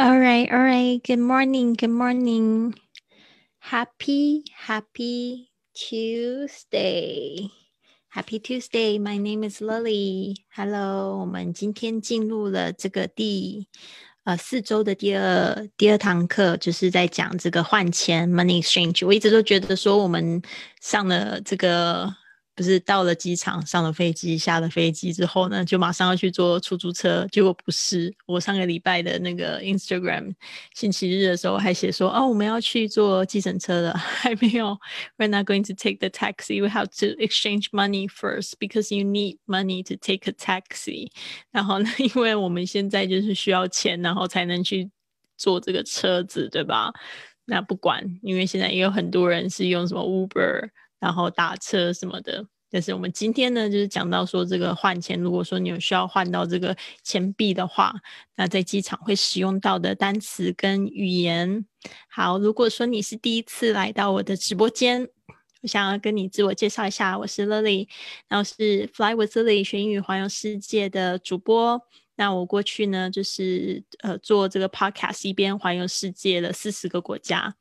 All right, all right. Good morning, good morning. Happy, happy Tuesday. Happy Tuesday. My name is Lily. Hello. 我们今天进入了这个第呃四周的第二第二堂课，就是在讲这个换钱 （money exchange）。我一直都觉得说，我们上了这个。 就是到了机场，上了飞机，下了飞机之后呢，就马上要去坐出租车。结果不是，我上个礼拜的那个 Instagram 星期日的时候还写说，哦，我们要去坐计程车了，还没有。We're not going to take the taxi. We have to exchange money first because you need money to take a taxi. 然后呢，因为我们现在就是需要钱，然后才能去坐这个车子，对吧？那不管，因为现在也有很多人是用什么 Uber。然后打车什么的，但是我们今天呢，就是讲到说这个换钱，如果说你有需要换到这个钱币的话，那在机场会使用到的单词跟语言。好，如果说你是第一次来到我的直播间，我想要跟你自我介绍一下，我是 Lily，然后是 Fly with Lily 学英语环游世界的主播。那我过去呢，就是呃做这个 podcast，一边环游世界的四十个国家。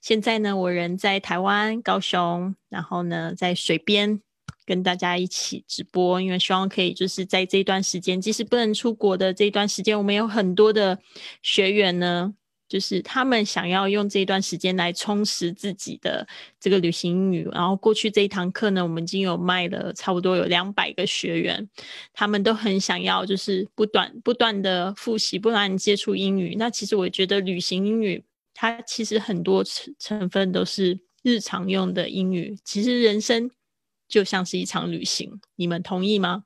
现在呢，我人在台湾高雄，然后呢在水边跟大家一起直播，因为希望可以就是在这段时间，即使不能出国的这段时间，我们有很多的学员呢。就是他们想要用这一段时间来充实自己的这个旅行英语，然后过去这一堂课呢，我们已经有卖了差不多有两百个学员，他们都很想要，就是不断不断的复习，不断接触英语。那其实我觉得旅行英语它其实很多成成分都是日常用的英语，其实人生就像是一场旅行，你们同意吗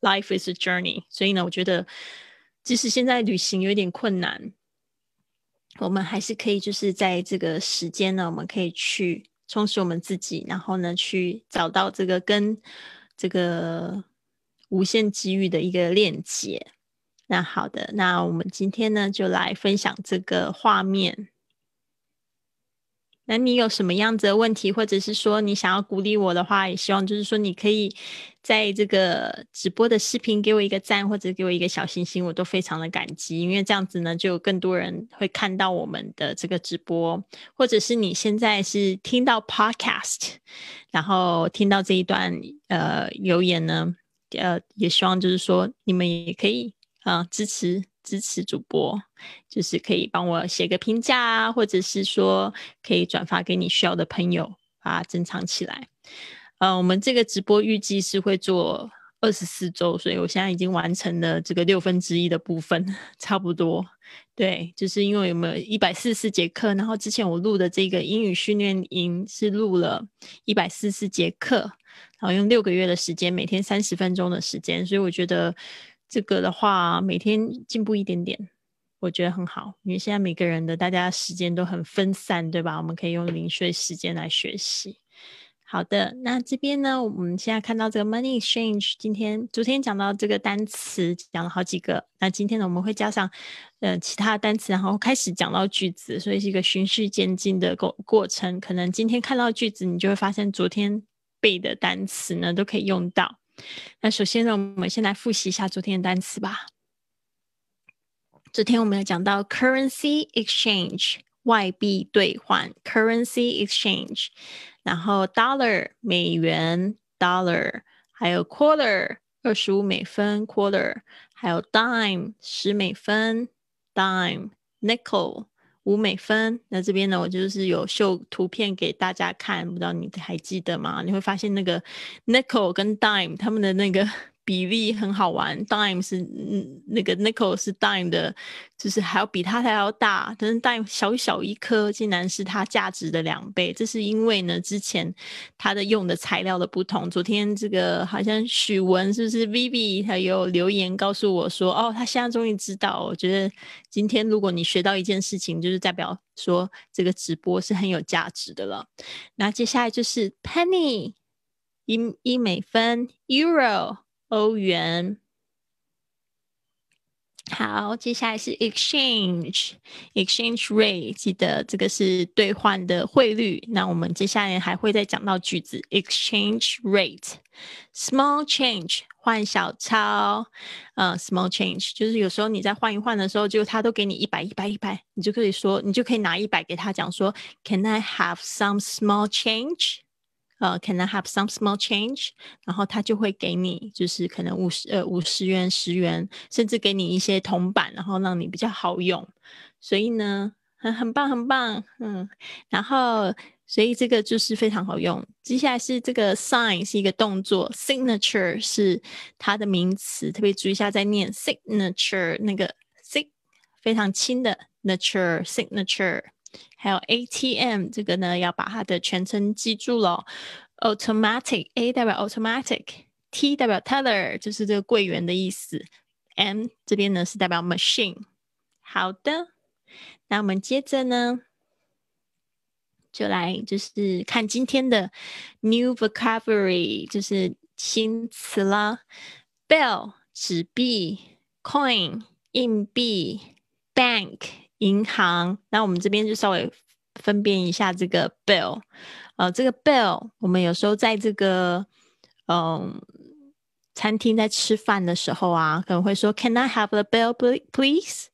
？Life is a journey，所以呢，我觉得即使现在旅行有点困难。我们还是可以，就是在这个时间呢，我们可以去充实我们自己，然后呢，去找到这个跟这个无限机遇的一个链接。那好的，那我们今天呢，就来分享这个画面。那你有什么样子的问题，或者是说你想要鼓励我的话，也希望就是说你可以在这个直播的视频给我一个赞，或者给我一个小心心，我都非常的感激。因为这样子呢，就有更多人会看到我们的这个直播，或者是你现在是听到 Podcast，然后听到这一段呃留言呢，呃，也希望就是说你们也可以啊支持。支持主播，就是可以帮我写个评价啊，或者是说可以转发给你需要的朋友，把它珍藏起来。呃，我们这个直播预计是会做二十四周，所以我现在已经完成了这个六分之一的部分，差不多。对，就是因为有没有一百四十四节课，然后之前我录的这个英语训练营是录了一百四十四节课，然后用六个月的时间，每天三十分钟的时间，所以我觉得。这个的话，每天进步一点点，我觉得很好。因为现在每个人的大家时间都很分散，对吧？我们可以用零碎时间来学习。好的，那这边呢，我们现在看到这个 money exchange，今天昨天讲到这个单词，讲了好几个。那今天呢，我们会加上呃其他的单词，然后开始讲到句子，所以是一个循序渐进的过过程。可能今天看到句子，你就会发现昨天背的单词呢都可以用到。那首先呢，我们先来复习一下昨天的单词吧。昨天我们有讲到 currency exchange 外币兑换 currency exchange，然后 dollar 美元 dollar，还有 quarter 二十五美分 quarter，还有 dime 十美分 dime，nickel。五美分，那这边呢，我就是有秀图片给大家看，不知道你还记得吗？你会发现那个 nickel 跟 dime 他们的那个。比例很好玩，dime 是那个 nickel 是 dime 的，就是还要比它还要大，但是 dime 小小一颗，竟然是它价值的两倍。这是因为呢，之前它的用的材料的不同。昨天这个好像许文是不是 Vivi 他有留言告诉我说，哦，他现在终于知道。我觉得今天如果你学到一件事情，就是代表说这个直播是很有价值的了。那接下来就是 penny 一一美分 euro。欧元，好，接下来是 exchange，exchange rate，记得这个是兑换的汇率。那我们接下来还会再讲到句子，exchange rate，small change，换小钞，呃，small change，就是有时候你在换一换的时候，就他都给你一百一百一百，你就可以说，你就可以拿一百给他讲说，Can I have some small change？呃，Can I have some small change？然后他就会给你，就是可能五十呃五十元、十元，甚至给你一些铜板，然后让你比较好用。所以呢，很很棒，很棒，嗯，然后。所以这个就是非常好用。接下来是这个 sign 是一个动作，signature 是它的名词，特别注意一下在念 signature 那个 sig 非常轻的 nature signature，还有 ATM 这个呢要把它的全称记住了，automatic A 代表 automatic，T 代表 teller 就是这个柜员的意思，M 这边呢是代表 machine。好的，那我们接着呢。就来就是看今天的 new vocabulary，就是新词啦。bill 纸币，coin 硬币，bank 银行。那我们这边就稍微分辨一下这个 bill。呃，这个 bill 我们有时候在这个嗯餐厅在吃饭的时候啊，可能会说 Can I have the bill, please？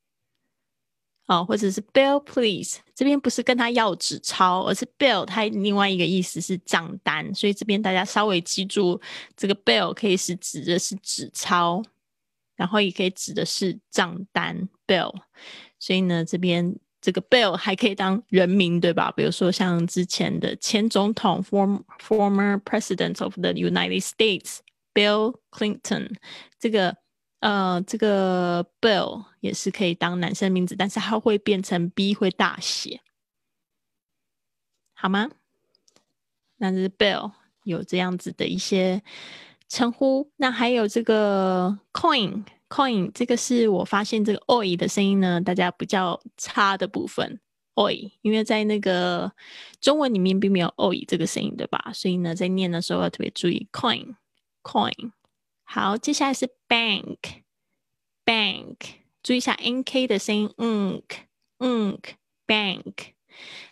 哦，或者是 bill please，这边不是跟他要纸钞，而是 bill，它另外一个意思是账单，所以这边大家稍微记住，这个 bill 可以是指的是纸钞，然后也可以指的是账单 bill，所以呢，这边这个 bill 还可以当人名，对吧？比如说像之前的前总统 form former president of the United States Bill Clinton，这个。呃，这个 Bill 也是可以当男生名字，但是它会变成 B 会大写，好吗？那这是 Bill 有这样子的一些称呼。那还有这个 Coin Coin，这个是我发现这个 Oi 的声音呢，大家比较差的部分 Oi，因为在那个中文里面并没有 Oi 这个声音，对吧？所以呢，在念的时候要特别注意 Coin，Coin。好，接下来是 bank，bank，注意一下 n k 的声音，unk，unk，bank。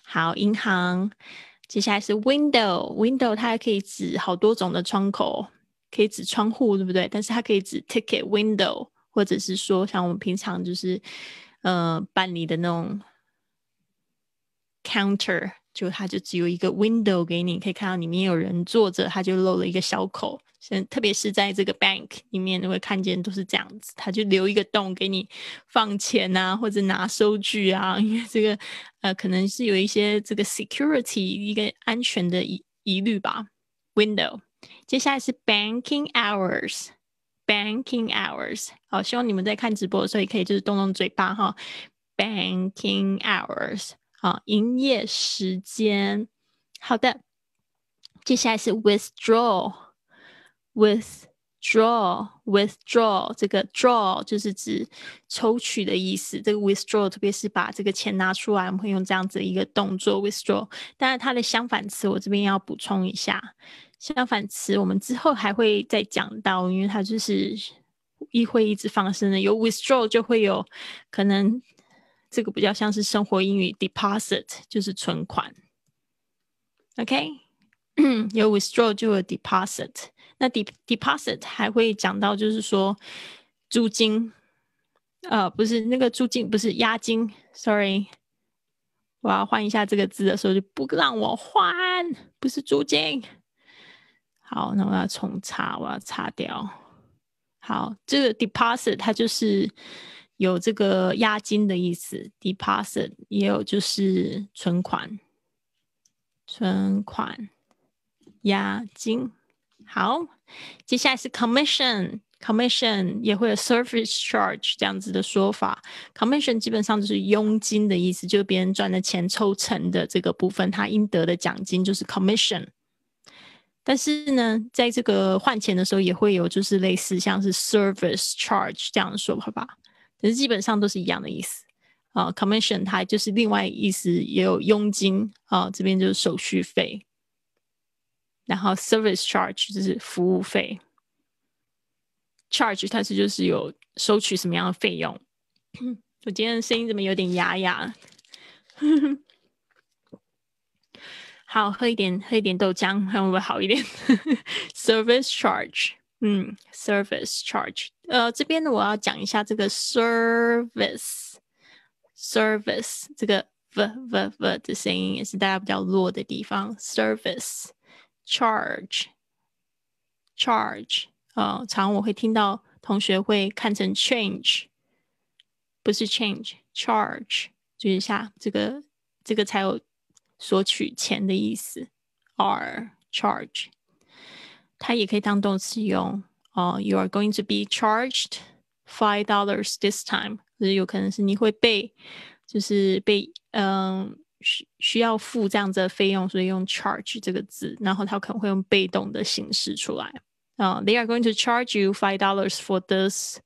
好，银行。接下来是 window，window 它还可以指好多种的窗口，可以指窗户，对不对？但是它可以指 ticket window，或者是说像我们平常就是呃办理的那种 counter，就它就只有一个 window 给你，可以看到里面有人坐着，它就漏了一个小口。现特别是在这个 bank 里面，你会看见都是这样子，他就留一个洞给你放钱啊，或者拿收据啊，因为这个呃可能是有一些这个 security 一个安全的疑疑虑吧。Window，接下来是 banking hours，banking hours，好，希望你们在看直播的时候也可以就是动动嘴巴哈。Banking hours，好，营业时间。好的，接下来是 withdraw。Withdraw, withdraw，这个 draw 就是指抽取的意思。这个 withdraw 特别是把这个钱拿出来，我们会用这样子一个动作 withdraw。当然，它的相反词我这边要补充一下，相反词我们之后还会再讲到，因为它就是一会一直发生的。有 withdraw 就会有可能这个比较像是生活英语 deposit，就是存款。OK，有 withdraw 就有 deposit。那 de deposit 还会讲到，就是说租金，呃，不是那个租金，不是押金，sorry，我要换一下这个字的时候就不让我换，不是租金。好，那我要重擦，我要擦掉。好，这个 deposit 它就是有这个押金的意思，deposit 也有就是存款，存款，押金。好，接下来是 commission，commission 也会有 service charge 这样子的说法。commission 基本上就是佣金的意思，就是别人赚的钱抽成的这个部分，他应得的奖金就是 commission。但是呢，在这个换钱的时候也会有，就是类似像是 service charge 这样的说法吧。可是基本上都是一样的意思啊。commission 它就是另外意思，也有佣金啊，这边就是手续费。然后 service charge 就是服务费，charge 它是就是有收取什么样的费用。我今天声音怎么有点哑哑？好，喝一点喝一点豆浆，会不会好一点？service charge 嗯，service charge。呃，这边呢，我要讲一下这个 service，service 这个 v v v 的声音也是大家比较弱的地方。service charge，charge 呃，常我会听到同学会看成 change，不是 change，charge，注意一下这个这个才有索取钱的意思。r charge。它也可以当动词用哦。You are going to be charged five dollars this time，就是有可能是你会被，就是被嗯需需要付这样子的费用，所以用 charge 这个字，然后它可能会用被动的形式出来啊。They are going to charge you five dollars for this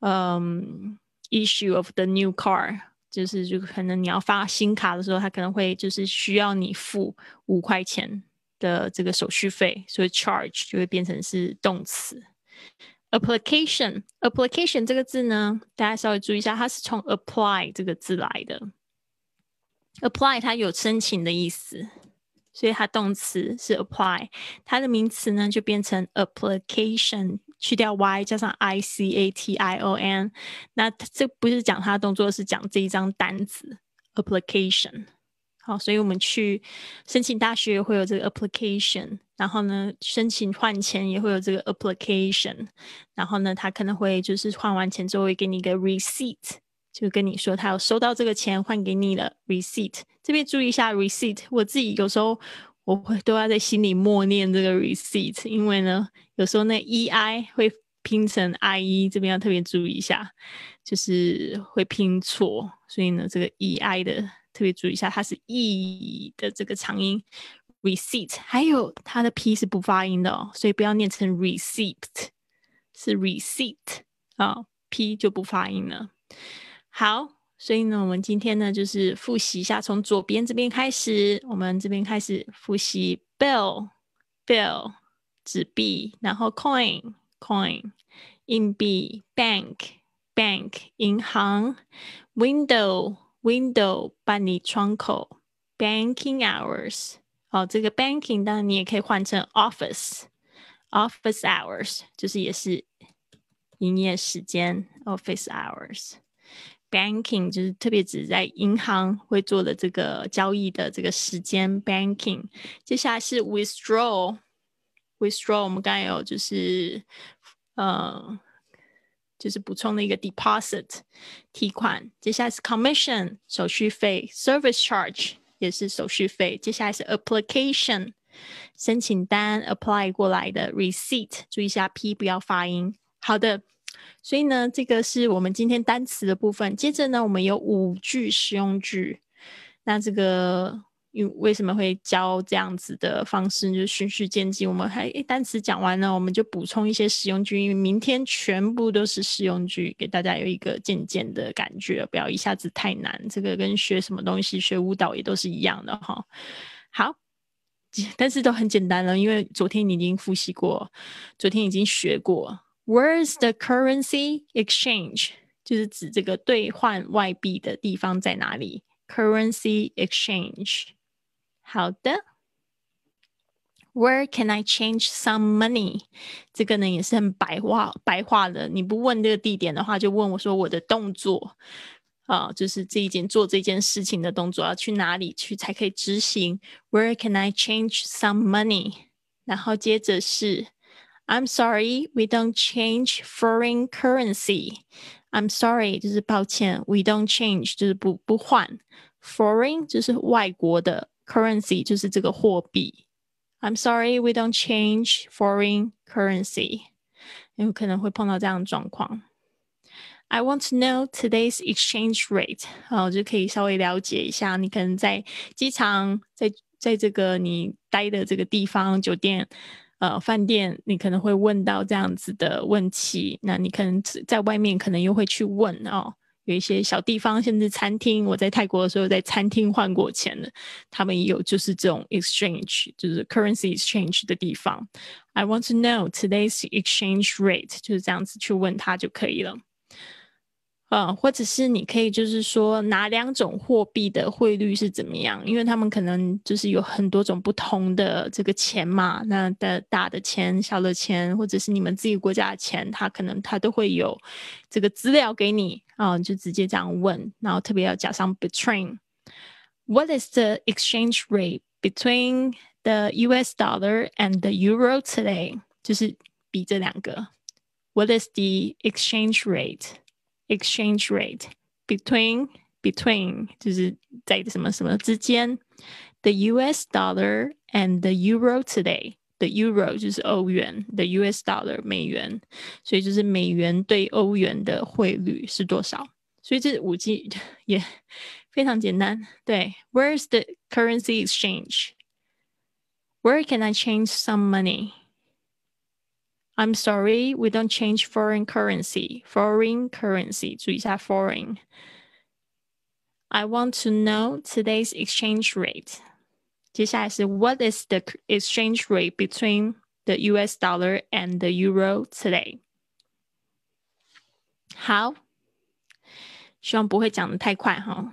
um issue of the new car， 就是就可能你要发新卡的时候，它可能会就是需要你付五块钱。的这个手续费，所以 charge 就会变成是动词。application，application 这个字呢，大家稍微注意一下，它是从 apply 这个字来的。apply 它有申请的意思，所以它动词是 apply，它的名词呢就变成 application，去掉 y 加上 i c a t i o n。那这不是讲它的动作，是讲这一张单子 application。好，所以我们去申请大学会有这个 application，然后呢，申请换钱也会有这个 application，然后呢，他可能会就是换完钱之后会给你一个 receipt，就跟你说他有收到这个钱换给你了 receipt。这边注意一下 receipt，我自己有时候我会都要在心里默念这个 receipt，因为呢，有时候那 e i 会拼成 i e，这边要特别注意一下，就是会拼错，所以呢，这个 e i 的。特别注意一下，它是 e 的这个长音，receipt，还有它的 p 是不发音的哦，所以不要念成 receipt，是 receipt 啊，p 就不发音了。好，所以呢，我们今天呢就是复习一下，从左边这边开始，我们这边开始复习 bill，bill 纸币，然后 coin，coin 硬币，bank，bank 银行，window。Window 办理窗口，Banking hours 哦，这个 Banking 当然你也可以换成 Office，Office hours 就是也是营业时间，Office hours Banking 就是特别指在银行会做的这个交易的这个时间，Banking。接下来是 Withdraw，Withdraw 我们刚才有就是呃。就是补充了一个 deposit 提款，接下来是 commission 手续费，service charge 也是手续费，接下来是 application 申请单 apply 过来的 receipt，注意一下 p 不要发音。好的，所以呢，这个是我们今天单词的部分。接着呢，我们有五句实用句，那这个。因为什么会教这样子的方式，就循序渐进。我们还单词讲完了，我们就补充一些实用句。因为明天全部都是实用句，给大家有一个渐渐的感觉，不要一下子太难。这个跟学什么东西，学舞蹈也都是一样的哈。好，但是都很简单了，因为昨天你已经复习过，昨天已经学过。Where's the currency exchange？就是指这个兑换外币的地方在哪里？Currency exchange。好的，Where can I change some money？这个呢也是很白话白话的。你不问这个地点的话，就问我说我的动作啊，就是这一件做这件事情的动作要去哪里去才可以执行？Where can I change some money？然后接着是 I'm sorry, we don't change foreign currency. I'm sorry，就是抱歉，we don't change 就是不不换，foreign 就是外国的。currency 就是这个货币。I'm sorry, we don't change foreign currency。有可能会碰到这样的状况。I want to know today's exchange rate。好，就可以稍微了解一下。你可能在机场，在在这个你待的这个地方，酒店、 呃饭店，你可能会问到这样子的问题。那你可能在外面，可能又会去问哦。有一些小地方，甚至餐厅，我在泰国的时候在餐厅换过钱的，他们也有就是这种 exchange，就是 currency exchange 的地方。I want to know today's exchange rate，就是这样子去问他就可以了。嗯，或者是你可以就是说哪两种货币的汇率是怎么样？因为他们可能就是有很多种不同的这个钱嘛，那的大的钱、小的钱，或者是你们自己国家的钱，它可能它都会有这个资料给你啊，就直接这样问，然后特别要加上 between。What is the exchange rate between the U.S. dollar and the euro today？就是比这两个。What is the exchange rate? exchange rate between between 就是在什么什么之间，the U.S. dollar and the euro today。the euro 就是欧元，the U.S. dollar 美元，所以就是美元对欧元的汇率是多少？所以这五 G 也非常简单。对，Where's the currency exchange? Where can I change some money? I'm sorry, we don't change foreign currency. Foreign currency，注意一下 foreign。I want to know today's exchange rate. 接下来是 What is the exchange rate between the U.S. dollar and the euro today? 好，希望不会讲的太快哈，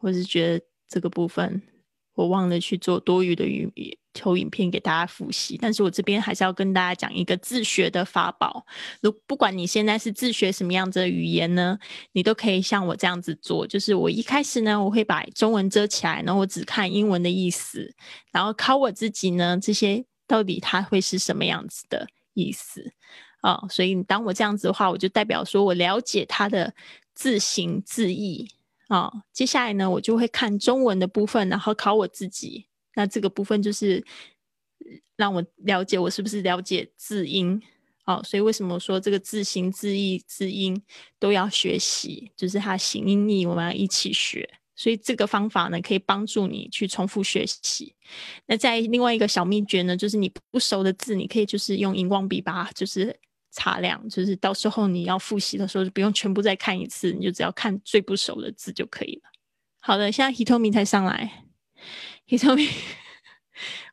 我是觉得这个部分我忘了去做多余的语 求影片给大家复习，但是我这边还是要跟大家讲一个自学的法宝。如不管你现在是自学什么样子的语言呢，你都可以像我这样子做。就是我一开始呢，我会把中文遮起来，然后我只看英文的意思，然后考我自己呢，这些到底它会是什么样子的意思啊？所以你当我这样子的话，我就代表说我了解它的字形字义啊。接下来呢，我就会看中文的部分，然后考我自己。那这个部分就是让我了解我是不是了解字音哦，所以为什么说这个字形、字义、字音都要学习？就是它形音义我们要一起学，所以这个方法呢可以帮助你去重复学习。那在另外一个小秘诀呢，就是你不熟的字，你可以就是用荧光笔把它就是擦亮，就是到时候你要复习的时候就不用全部再看一次，你就只要看最不熟的字就可以了。好的，现在 Hitomi 才上来。你聪明，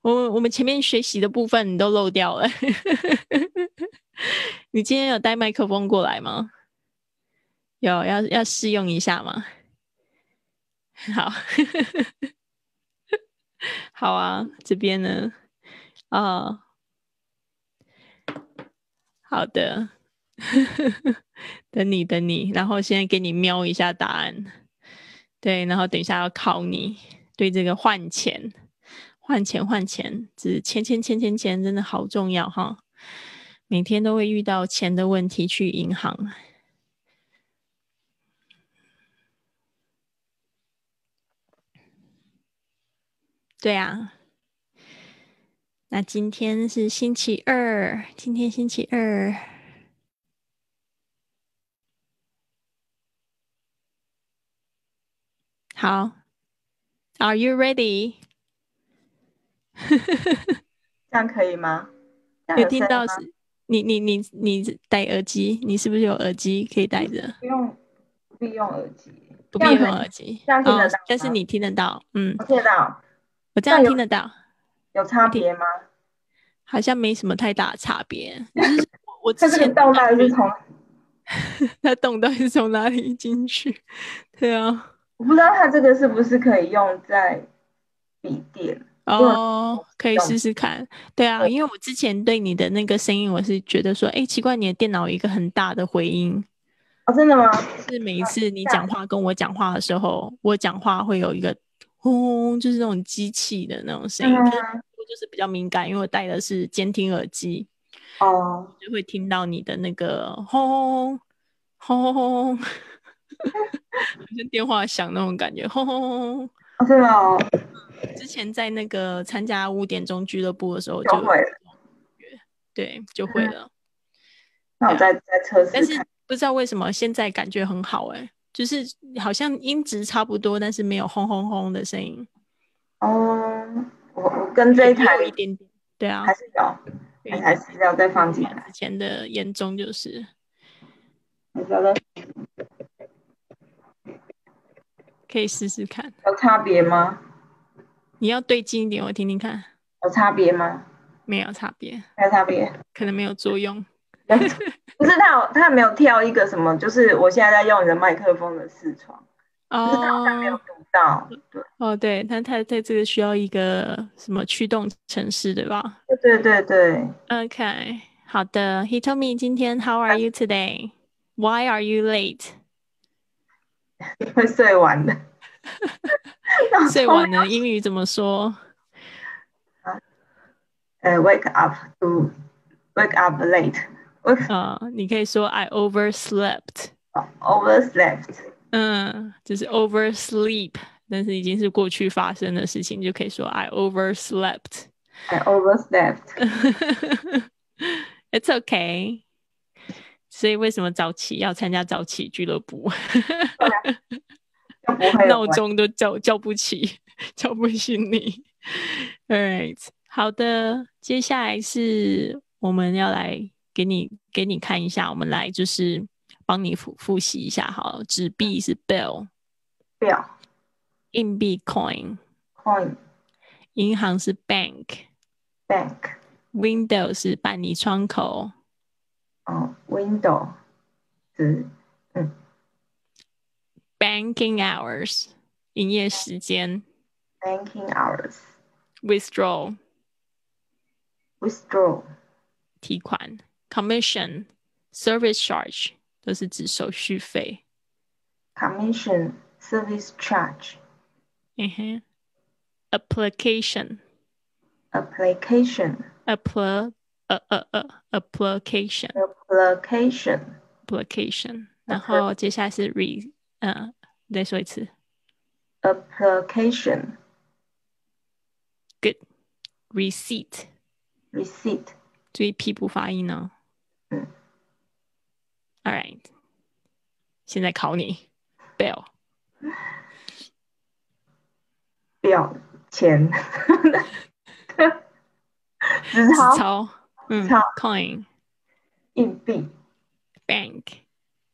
我我们前面学习的部分你都漏掉了。你今天有带麦克风过来吗？有，要要试用一下吗？好，好啊，这边呢，啊，好的，等你等你，然后现在给你瞄一下答案，对，然后等一下要考你。对这个换钱、换钱、换钱，只钱钱钱钱钱，真的好重要哈！每天都会遇到钱的问题，去银行。对啊，那今天是星期二，今天星期二，好。Are you ready？这样可以吗？有听到是？你你你你戴耳机？你是不是有耳机可以戴着？不用，不必用耳机，不必用耳机。这样听得到？但是你听得到？嗯，听得到。我这样听得到。有差别吗？好像没什么太大的差别。我之前洞到底是从，那洞到底是从哪里进去？对啊。我不知道它这个是不是可以用在笔电哦，可以试试看。对啊，因为我之前对你的那个声音，我是觉得说，哎，奇怪，你的电脑有一个很大的回音哦，真的吗？是每一次你讲话跟我讲话的时候，我讲话会有一个轰，就是那种机器的那种声音，我就是比较敏感，因为我戴的是监听耳机哦，就会听到你的那个轰轰轰。好 像电话响那种感觉，轰轰轰！是吗，之前在那个参加五点钟俱乐部的时候就会了，对，就会了。那我在在测试，但是不知道为什么现在感觉很好哎，就是好像音质差不多，但是没有轰轰轰的声音。哦，我我跟这一台有一点点，对啊，还是有，还是要再放进来。之前的严重就是，我觉得。可以试试看，有差别吗？你要对近一点，我听听看。有差别吗？没有差别，没有差别，可能没有作用。不是他有他没有跳一个什么，就是我现在在用你的麦克风的视窗，就是他好像没有哦读到。对哦，对，但它在这个需要一个什么驱动程式，对吧对对对对，？OK，好的。He told me 今天 How are you today? Why are you late? 因为睡晚了。脑睡中晚了，英语怎么说？呃，wake up to wake up late，我啊、你可以说 I overslept。 overslept。嗯，就是 oversleep，但是已经是过去发生的事情，就可以说 I overslept。 I overslept。 It's okay。 所以为什么早起要参加早起俱乐部？闹钟都叫叫不起，叫不醒你。Alright，好的，接下来是我们要来给你给你看一下，我们来就是帮你复复习一下好了。纸币是 bill，bill，硬币 coin，coin 银行是 bank。bank Window 是办理窗口 哦 window 是，Banking hours 营业时间 banking hours ，Withdraw withdraw 提款，Commission Service Charge 都是指手续费。 commission service charge 嗯哼，Application application appl 呃呃呃 application application application，然后接下来是 re 呃，你再说一次 application good receipt， receipt 注意屁股发音哦。嗯，All right，现在考你，Bill 表钱纸纸钞钞， 嗯钞，coin 硬币。bank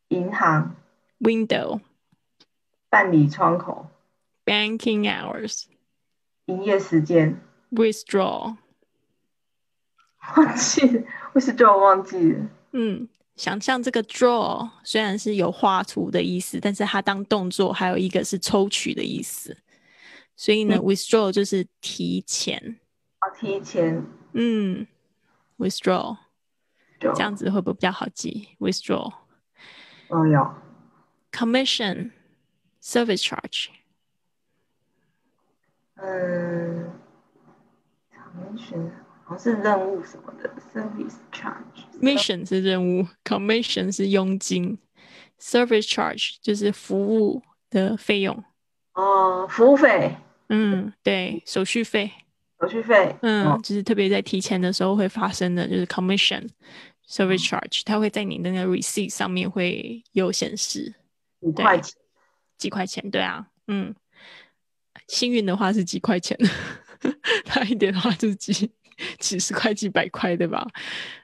银行。window 办理窗口。banking hours 营业时间。withdraw，忘记 withdraw 忘记了？嗯，想象这个 draw 虽然是有画图的意思，但是它当动作还有一个是抽取的意思，所以呢、嗯。withdraw 就是提前，哦提前。嗯，withdraw 这样子会不会比较好记？withdraw 嗯有 commission service charge 嗯，commission 好像是任务什么的，service charge mission 是任务，commission 是佣金，service charge 就是服务的费用。哦，服务费、嗯，对，手续费，手续费，嗯，哦就是特别在提前的时候会发生的，就是 commission service charge，它会在你的那个 receipt 上面会有显示。五块钱，几块钱，对啊，嗯，幸运的话是几块钱，差一点的话就是几几十块、几百块，对吧？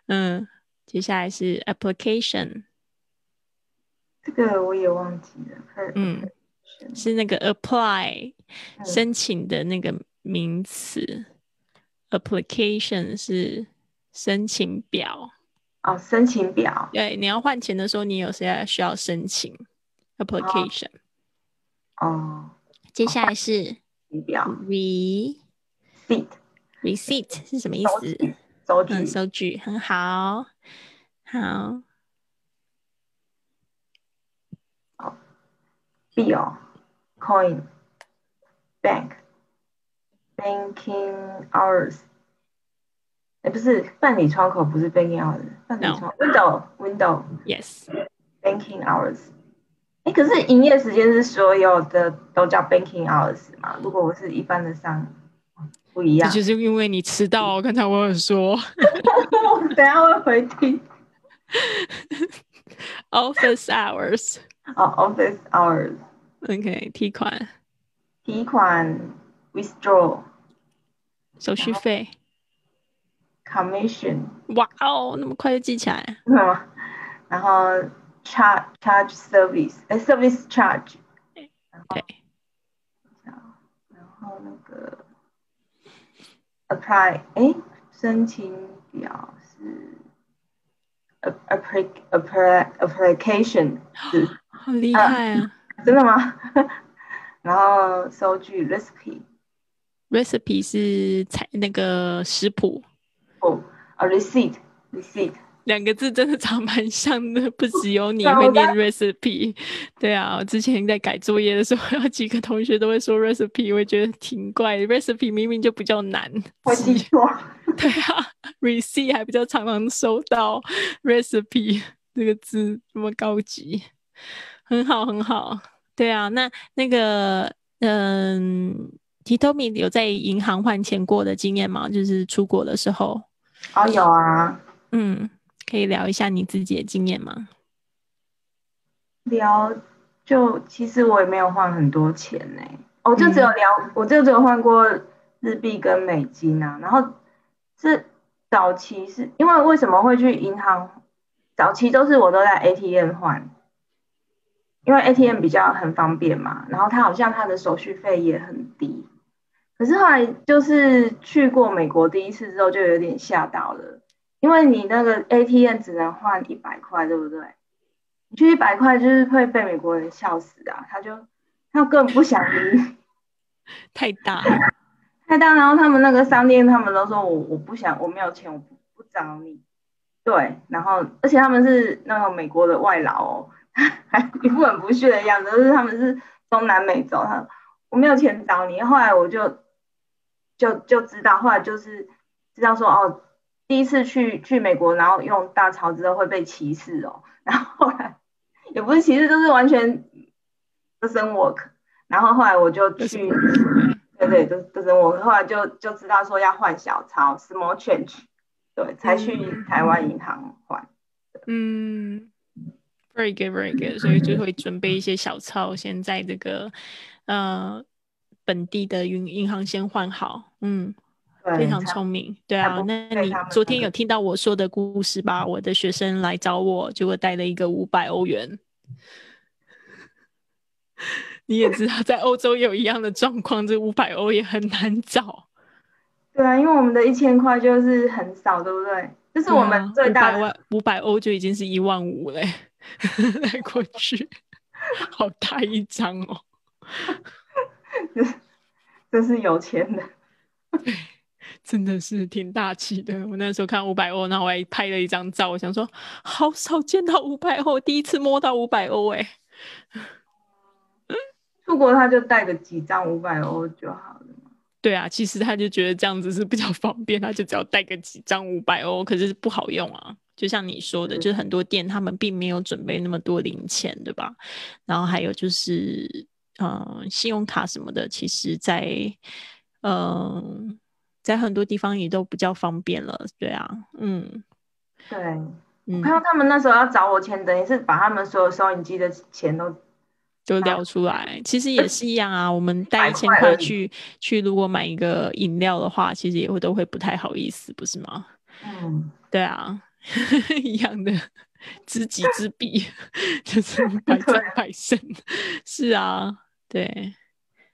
嗯，接下来是 application，这个我也忘记了。嗯，是那个？apply 嗯。申请的那个名词，application 是申请表。哦，申请表，对，你要换钱的时候，你有时候需要申请 application。哦，接下来是表 receipt。receipt 是什么意思？收据，收据嗯，收据很好，好，bill coin bank banking hours，哎，不是办理窗口，不是 banking hours，办理 No 窗 window window yes， banking hours。哎，可是营业时间是所有的都叫 banking hours 嘛？如果我是一般的商，不一样。这就是因为你迟到，刚才我有说我等一下会回听。 office hours。哦，office hours， OK，提款、提款 withdraw 手续费，commission，哇哦，那么快就记起来。然后 charge charge service，哎，service charge，对，然后那个 apply，哎，申请表是 application 是好厉害啊！真的吗？然后收据 recipe，recipe 是采那个食谱。哦，啊 receipt receipt 两个字真的长蛮像的，不只有你 会念 recipe，对啊，我之前在改作业的时候，有几个同学都会说 recipe，我觉得挺怪，recipe 明明就比较难，我记错，对啊，receipt 还比较常常收到 recipe 这个字这么高级，很好很好。对啊，那那个，嗯，Titomi 有在银行换钱过的经验吗？就是出国的时候。哦，有啊。嗯，可以聊一下你自己的经验吗？聊，就其实我也没有换很多钱呢。我就只有聊，我就只有换过日币跟美金啊。然后是早期是因为为什么会去银行？早期都是我都在 ATM 换。因为 ATM 比较很方便嘛，然后它好像它的手续费也很低，可是后来就是去过美国第一次之后就有点吓到了，因为你那个 ATM 只能换一百块，对不对？你去一百块就是会被美国人笑死啊，他就他根本不想理，太大 太大，然后他们那个商店他们都说我我不想我没有钱我不不找你，对，然后而且他们是那个美国的外劳哦。还一副很不屑的样子，就是他们是中南美洲，他我没有钱找你。后来我就就就知道，后来就是知道说哦，第一次去去美国，然后用大钞之后会被歧视哦。然后后来也不是歧视，就是完全 doesn't work。然后后来我就去，对对，都 doesn't work。后来就就知道说要换小钞，small change，对，才去台湾银行换。嗯。Very good, very good。所以就会准备一些小钞，先在这个呃本地的银银行先换好。嗯，非常聪明。对啊，那你昨天有听到我说的故事吧？我的学生来找我，结果带了一个五百欧元。你也知道，在欧洲有一样的状况，这五百欧也很难找。对啊，因为我们的一千块就是很少，对不对？这是我们最大的五百欧就已经是一万五嘞。来过去，好大一张哦！真 是有钱的，真的是挺大气的。我那时候看五百欧，然后我还拍了一张照，我想说，好少见到五百欧，第一次摸到五百欧哎。出国他就带个几张五百欧就好了嘛。对啊，其实他就觉得这样子是比较方便，他就只要带个几张五百欧，可是不好用啊。就像你说的，就是很多店他们并没有准备那么多零钱，对吧？然后还有就是，嗯，信用卡什么的，其实在，嗯，在很多地方也都比较方便了，对啊，嗯，对，我看到他们那时候要找我钱，等于是把他们所有收银机的钱都都聊出来。其实也是一样啊，我们带一千块去去，如果买一个饮料的话，其实也会都会不太好意思，不是吗？嗯，对啊。一样的，知己知彼，就是百战百胜。是啊，对。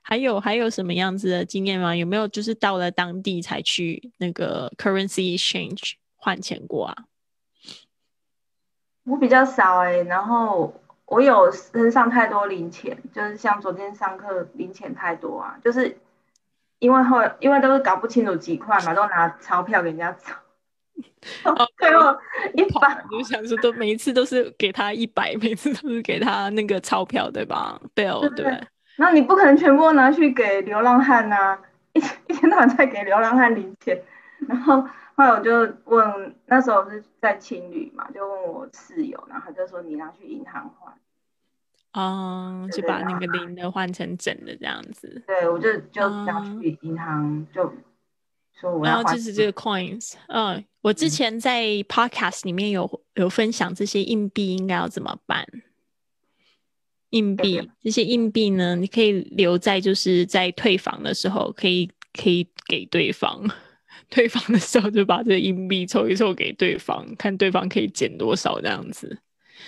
还有还有什么样子的经验吗？有没有就是到了当地才去那个 currency exchange 换钱过啊？我比较少哎，然后我有身上太多零钱，就是像昨天上课零钱太多啊，就是因为后因为都是搞不清楚几块嘛，都拿钞票给人家找。最后一百，就想说都每一次都是给他一百，每次都是给他那个钞票，对吧？Bill，对。然后你不可能全部拿去给流浪汉呐，一 一天到晚在给流浪汉零钱。然后后来我就问，那时候是在青旅嘛，就问我室友，然后他就说你拿去银行换。哦，就把那个零的换成整的这样子。对，我就就拿去银行就。然后就是这个 coins，嗯，我之前在 podcast 里面有有分享这些硬币应该要怎么办。硬币这些硬币呢，你可以留在就是在退房的时候，可以可以给对方。退房的时候就把这个硬币凑一凑给对方，看对方可以减多少这样子。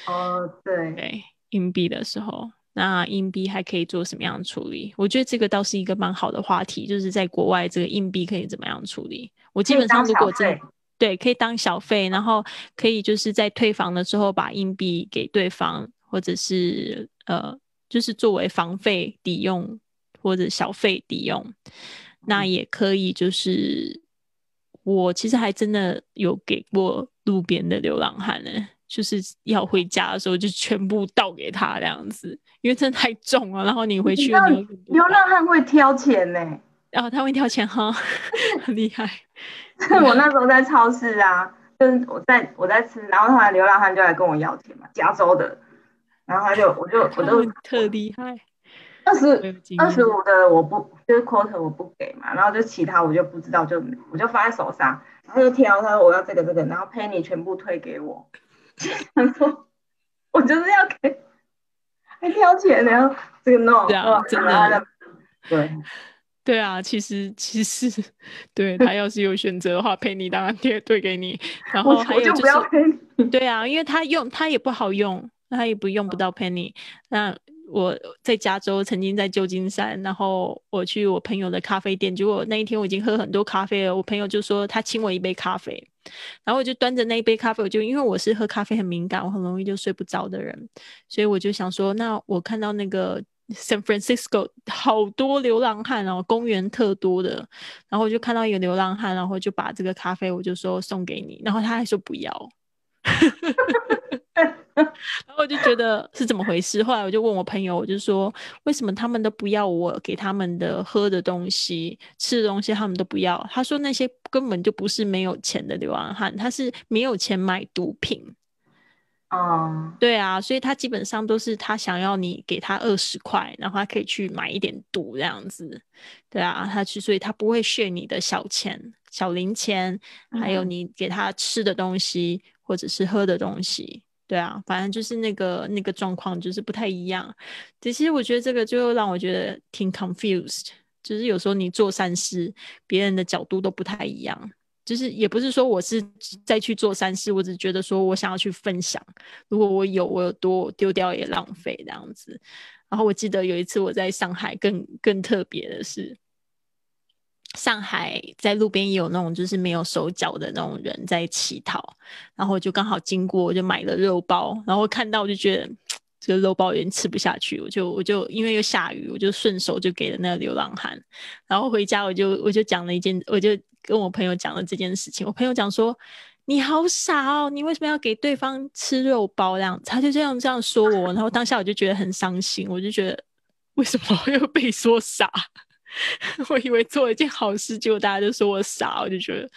哦，对对，硬币的时候。那硬币还可以做什么样的处理？我觉得这个倒是一个蛮好的话题，就是在国外这个硬币可以怎么样处理？我基本上如果真对，可以当小费，然后可以就是在退房的时候把硬币给对方，或者是呃，就是作为房费抵用或者小费抵用。那也可以，就是我其实还真的有给过路边的流浪汉呢，就是要回家的时候就全部倒给他这样子，因为真的太重了。然后你回去，流浪汉会挑钱呢，然后他会挑钱哈，很厉害。我那时候在超市啊，就是我在我在吃，然后后来流浪汉就来跟我要钱嘛，加州的，然后他就我就我就特厉害。二十二十五的我不就是 quarter 我不给嘛，然后就其他我就不知道，就我就放在手上，然后就挑，他说我要这个这个，然后 Penny 全部退给我，他说我就是要给，还挑钱呢，这个 no，真的，对。对啊，其实其实对他要是有选择的话，Penny 当然贴退给你，然后还有就是对啊，因为他用他也不好用，他也不用不到 Penny，那。我在加州，曾经在旧金山，然后我去我朋友的咖啡店，结果那一天我已经喝很多咖啡了。我朋友就说他请我一杯咖啡，然后我就端着那一杯咖啡，我就因为我是喝咖啡很敏感，我很容易就睡不着的人，所以我就想说，那我看到那个 San Francisco 好多流浪汉哦，公园特多的，然后我就看到一个流浪汉，然后就把这个咖啡我就说送给你，然后他还说不要。然后我就觉得是怎么回事，后来我就问我朋友，我就说为什么他们都不要我给他们的喝的东西、吃的东西，他们都不要？他说那些根本就不是没有钱的流浪汉，他是没有钱买毒品。哦，对啊，所以他基本上都是他想要你给他二十块，然后他可以去买一点毒这样子。对啊，他去，所以他不会炫你的小钱、小零钱，还有你给他吃的东西。或者是喝的东西，对啊，反正就是那个那个状况就是不太一样。其实我觉得这个就让我觉得挺 confused，就是有时候你做善事，别人的角度都不太一样。就是也不是说我是在去做善事，我只觉得说我想要去分享。如果我有，我有多丢掉也浪费这样子。然后我记得有一次我在上海，更更特别的是。上海在路边也有那种就是没有手脚的那种人在乞讨，然后我就刚好经过，我就买了肉包，然后看到我就觉得这个肉包有点吃不下去，我就我就因为又下雨，我就顺手就给了那个流浪汉，然后回家我就我就讲了一件，我就跟我朋友讲了这件事情，我朋友讲说你好傻哦，你为什么要给对方吃肉包这样？他就这样这样说我，然后当下我就觉得很伤心，我就觉得为什么又被说傻？我以为做了一件好事，结果大家都说我傻，我就觉得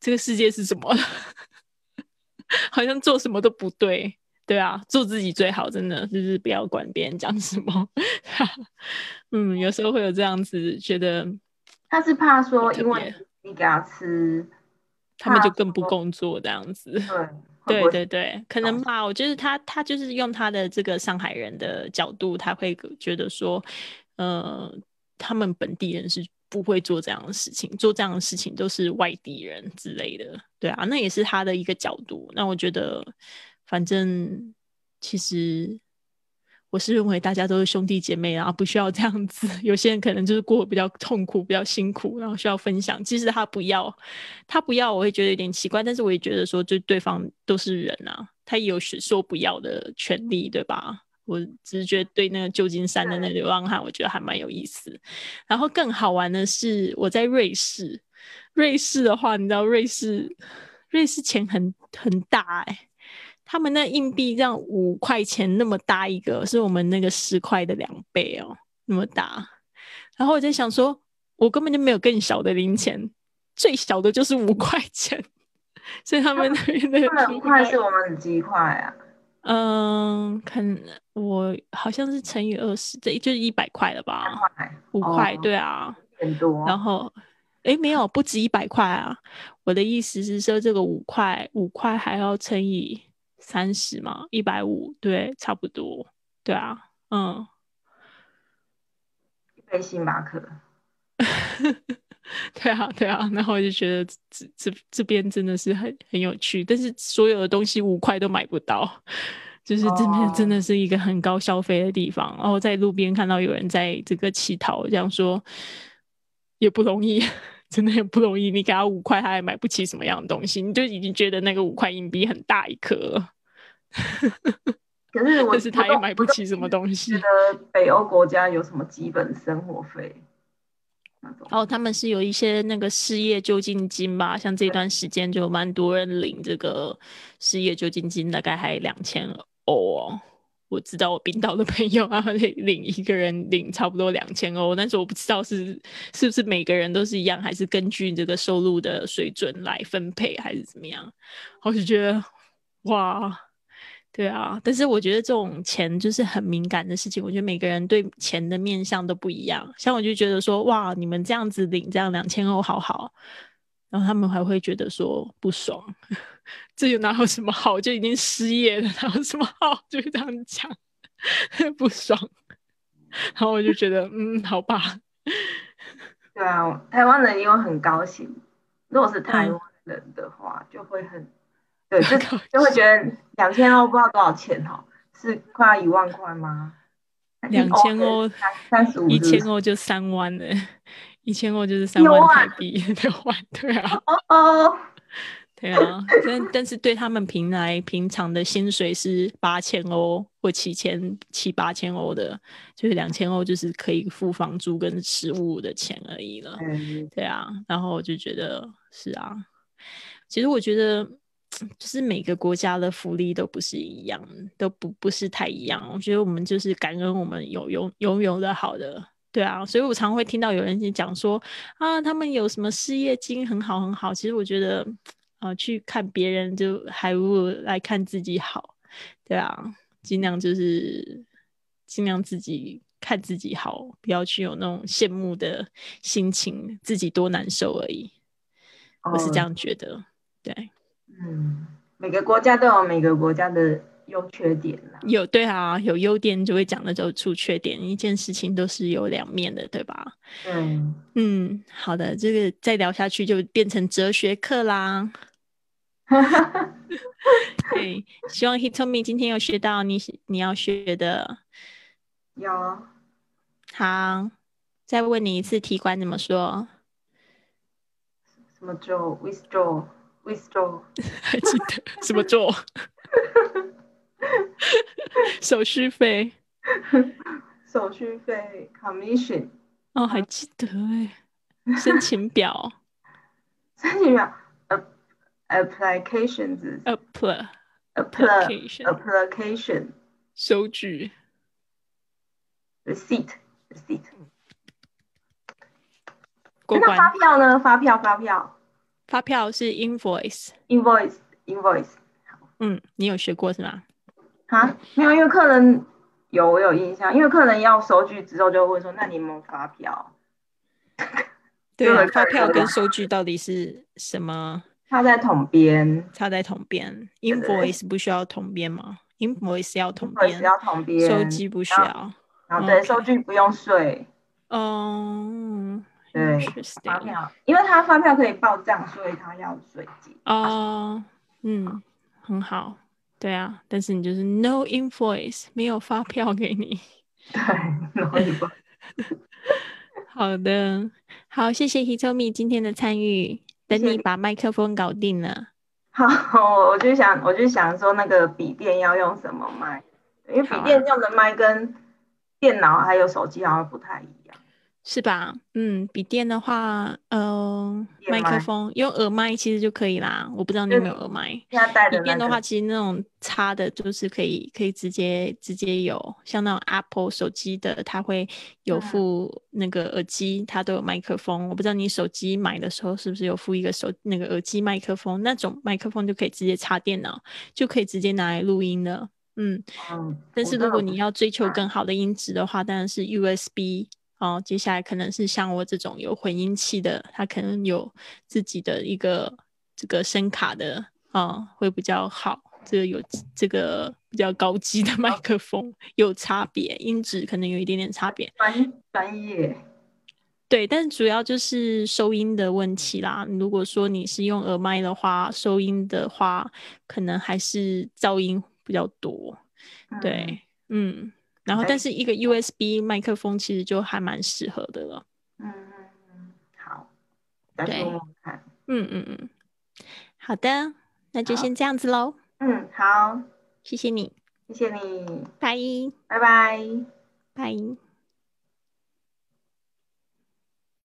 这个世界是什么？好像做什么都不对，对啊，做自己最好，真的就是不要管别人讲什么。嗯，有时候会有这样子觉得，他是怕说，因为你给他吃，他们就更不工作这样子。对对对对，可能吧。我觉得他他就是用他的这个上海人的角度，他会觉得说，嗯。他们本地人是不会做这样的事情，做这样的事情都是外地人之类的，对啊，那也是他的一个角度。那我觉得，反正其实我是认为大家都是兄弟姐妹然后不需要这样子。有些人可能就是过得比较痛苦、比较辛苦，然后需要分享。其实他不要，他不要，我会觉得有点奇怪。但是我也觉得说，就对方都是人啊，他也有说不要的权利，对吧？我只是觉得对那个旧金山的那流浪汉，我觉得还蛮有意思。然后更好玩的是，我在瑞士，瑞士的话，你知道瑞士，瑞士钱很很大哎，他们那硬币这样五块钱那么大一个，是我们那个十块的两倍哦，那么大。然后我在想说，我根本就没有更小的零钱，最小的就是五块钱，所以他们那边的五块是我们几块啊？嗯，看我好像是乘以二十，这就是一百块了吧？五块，对啊，很多。然后，哎，没有，不止一百块啊！我的意思是说，这个五块，五块还要乘以三十嘛？一百五，对，差不多，对啊，嗯，一杯星巴克。对啊，对啊，然后我就觉得这这这边真的是很很有趣，但是所有的东西五块都买不到，就是这边真的是一个很高消费的地方。然后在路边看到有人在这个乞讨，这样说也不容易，真的也不容易。你给他五块，他也买不起什么样的东西，你就已经觉得那个五块硬币很大一颗了。可是我但是他也买不起什么东西觉。得北欧国家有什么基本生活费？哦，他们是有一些那个失业救济金吧，像这段时间就蛮多人领这个失业救济金，大概还两千哦。我知道我冰岛的朋友啊，领领一个人领差不多两千欧，但是我不知道是是不是每个人都是一样，还是根据这个收入的水准来分配，还是怎么样？我就觉得哇，对啊，但是我觉得这种钱就是很敏感的事情，我觉得每个人对钱的面向都不一样。像我就觉得说，哇，你们这样子领这样两千欧好好，然后他们还会觉得说不爽，这有哪有什么好？就已经失业了，哪有什么好？就是这样讲，不爽。然后我就觉得，嗯，好吧，对啊，台湾人因为很高兴。如果是台嗯湾人的话，就会很对，就就会觉得两千欧不知道多少钱哦，是快要一万块吗？两千欧三三十五，一千欧就三万了，一千欧就是三六万台币，六万，对啊。哦哦，对啊，但但是对他们平来平常的薪水是八千欧或七千七八千欧的，就是两千欧就是可以付房租跟食物的钱而已了。嗯，对啊，然后我就觉得是啊，其实我觉得就是每个国家的福利都不是一样，都不不是太一样。我觉得我们就是感恩我们有拥拥有的好的。对啊，所以我常会听到有人讲说啊，他们有什么失业金很好很好。其实我觉得，呃，去看别人就还不如来看自己好。对啊，尽量就是尽量自己看自己好，不要去有那种羡慕的心情，自己多难受而已。我是这哦。样觉得。对，嗯，每个国家都有每个国家的优缺点啦。有对啊，有优点就会讲的就出缺点，一件事情都是有两面的，对吧？嗯，嗯，好的，这个再聊下去就变成哲学课啦。对，希望 Hitomi 今天有学到你你要学的。有。好，再问你一次，提管怎么说？什么 draw withdraw withdraw 还 记得什么做？手续费。手续费 commission 哦，还记得哎，申请表。申请表 app applications apply apply application application 收据 receipt receipt 过那发，票呢？发票发票发票是 invoice。invoice invoice 嗯，你有学过是吗？啊，没有，因为客人有我有印象，因为客人要收据之后就会问说，那你有没有发票？对啊，发票跟收据到底是什么？他在统编插在统编对，invoice 不需要统编吗？invoice 要统，invoice 编，要收据不需要。然后对收据不用税，嗯，对发票，因为他发票可以报账，所以他要税金。哦，嗯，很好，对啊，但是你就是 no invoice，没有发票给你。对，然后你不好的，好，谢谢 Hitomi 今天的参与。等你把麦克风搞定了，好，我就想，我就想说那个笔电要用什么麦，因为笔电用的麦跟电脑还有手机好像不太一样。是吧？嗯，笔电的话，呃，麦克风用耳麦其实就可以啦。我不知道你有没有耳麦。笔电的话，其实那种插的，就是可以可以直接直接有，像那种 Apple 手机的，它会有嗯附那个耳机，它都有麦克风。我不知道你手机买的时候是不是有附一个手那个耳机麦克风，那种麦克风就可以直接插电脑，就可以直接拿来录音了。嗯，嗯，但是如果你要追求更好的音质的话，当然是 USB 哦。接下来可能是像我这种有混音器的，他可能有自己的一个这个声卡的啊、会比较好。这个有这个比较高级的麦克风有差别，音质可能有一点点差别。专专业，对，但主要就是收音的问题啦。如果说你是用耳麦的话，收音的话，可能还是噪音比较多。嗯，对，嗯，然后哎但是一个 USB 麦克风其实就还蛮适合的了。嗯嗯嗯，好，对。嗯嗯嗯，好的，那就先这样子喽，嗯，好，谢谢你，谢谢你，拜拜拜拜。拜。